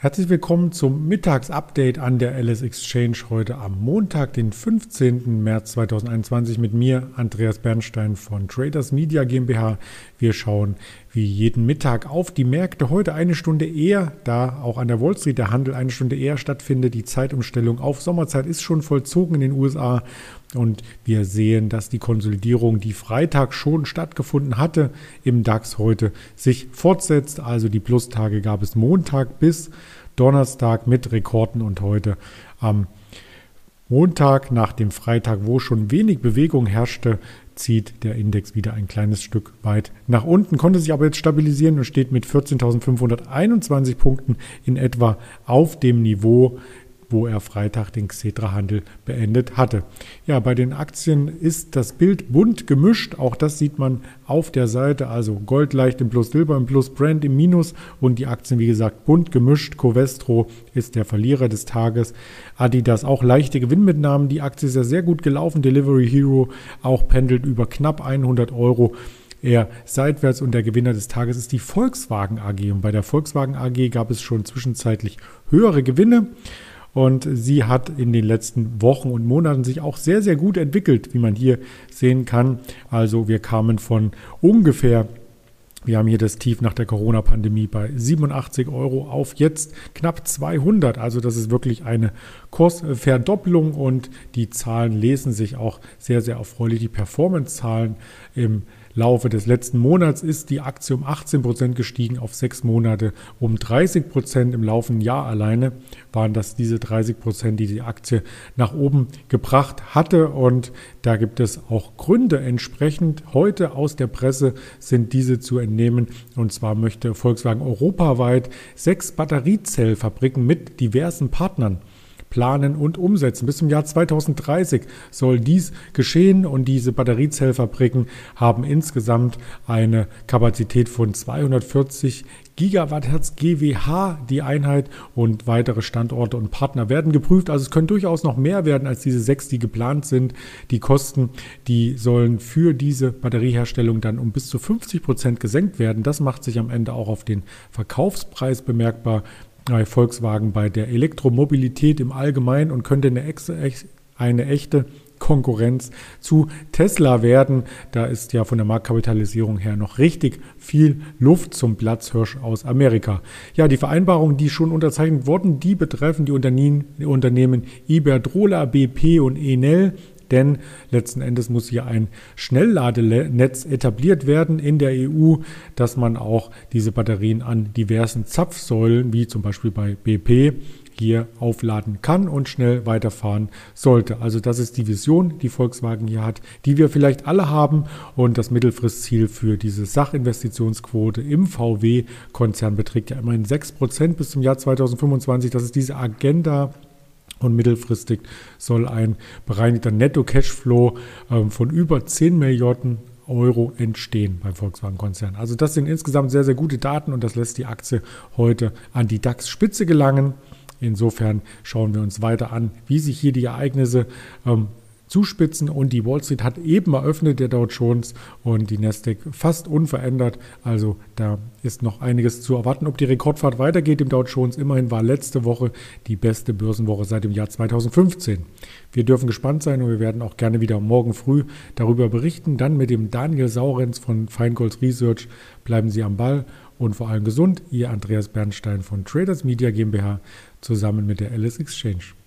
Herzlich willkommen zum Mittagsupdate an der LS Exchange heute am Montag, den 15. März 2021 mit mir, Andreas Bernstein von Traders Media GmbH. Wir schauen wie jeden Mittag auf die Märkte. Heute eine Stunde eher, da auch an der Wall Street der Handel eine Stunde eher stattfindet. Die Zeitumstellung auf Sommerzeit ist schon vollzogen in den USA und wir sehen, dass die Konsolidierung, die Freitag schon stattgefunden hatte, im DAX heute sich fortsetzt. Also die Plustage gab es Montag bis Donnerstag mit Rekorden und heute am Montag nach dem Freitag, wo schon wenig Bewegung herrschte, zieht der Index wieder ein kleines Stück weit nach unten, konnte sich aber jetzt stabilisieren und steht mit 14.521 Punkten in etwa auf dem Niveau wo er Freitag den Xetra-Handel beendet hatte. Ja, bei den Aktien ist das Bild bunt gemischt. Auch das sieht man auf der Seite. Also Gold leicht im Plus, Silber im Plus, Brand im Minus und die Aktien, wie gesagt, bunt gemischt. Covestro ist der Verlierer des Tages. Adidas auch leichte Gewinnmitnahmen. Die Aktie ist ja sehr gut gelaufen. Delivery Hero auch pendelt über knapp 100 Euro eher seitwärts und der Gewinner des Tages ist die Volkswagen AG. Und bei der Volkswagen AG gab es schon zwischenzeitlich höhere Gewinne. Und sie hat in den letzten Wochen und Monaten sich auch sehr, sehr gut entwickelt, wie man hier sehen kann. Also wir kamen von ungefähr wir haben hier das Tief nach der Corona-Pandemie bei 87 Euro auf jetzt knapp 200. Also das ist wirklich eine Kursverdoppelung und die Zahlen lesen sich auch sehr, sehr erfreulich. Die Performance-Zahlen im Laufe des letzten Monats ist die Aktie um 18 Prozent gestiegen, auf sechs Monate um 30 Prozent. Im laufenden Jahr alleine waren das diese 30 Prozent, die die Aktie nach oben gebracht hatte. Und da gibt es auch Gründe entsprechend. Heute aus der Presse sind diese zu entnehmen. Und zwar möchte Volkswagen europaweit sechs Batteriezellfabriken mit diversen Partnern planen und umsetzen. Bis zum Jahr 2030 soll dies geschehen und diese Batteriezellfabriken haben insgesamt eine Kapazität von 240 Gigawatthertz GWH die Einheit und weitere Standorte und Partner werden geprüft. Also es können durchaus noch mehr werden als diese sechs, die geplant sind. Die Kosten, die sollen für diese Batterieherstellung dann um bis zu 50 Prozent gesenkt werden. Das macht sich am Ende auch auf den Verkaufspreis bemerkbar bei Volkswagen bei der Elektromobilität im Allgemeinen und könnte eine, eine echte Konkurrenz zu Tesla werden. Da ist ja von der Marktkapitalisierung her noch richtig viel Luft zum Platzhirsch aus Amerika. Ja, die Vereinbarungen, die schon unterzeichnet wurden, die betreffen die Unternehmen Iberdrola, BP und Enel denn letzten Endes muss hier ein Schnellladenetz etabliert werden in der EU, dass man auch diese Batterien an diversen Zapfsäulen, wie zum Beispiel bei BP, hier aufladen kann und schnell weiterfahren sollte. Also das ist die Vision, die Volkswagen hier hat, die wir vielleicht alle haben und das Mittelfristziel für diese Sachinvestitionsquote im VW-Konzern beträgt ja immerhin 6% bis zum Jahr 2025. Das ist diese Agenda und mittelfristig soll ein bereinigter Netto-Cashflow ähm, von über 10 Milliarden Euro entstehen beim Volkswagen-Konzern. Also das sind insgesamt sehr, sehr gute Daten und das lässt die Aktie heute an die DAX-Spitze gelangen. Insofern schauen wir uns weiter an, wie sich hier die Ereignisse ähm, zuspitzen und die Wall Street hat eben eröffnet, der Dow Jones und die Nasdaq fast unverändert. Also da ist noch einiges zu erwarten. Ob die Rekordfahrt weitergeht im Dow Jones, immerhin war letzte Woche die beste Börsenwoche seit dem Jahr 2015. Wir dürfen gespannt sein und wir werden auch gerne wieder morgen früh darüber berichten. Dann mit dem Daniel Saurenz von Feingold Research. Bleiben Sie am Ball und vor allem gesund. Ihr Andreas Bernstein von Traders Media GmbH zusammen mit der Alice Exchange.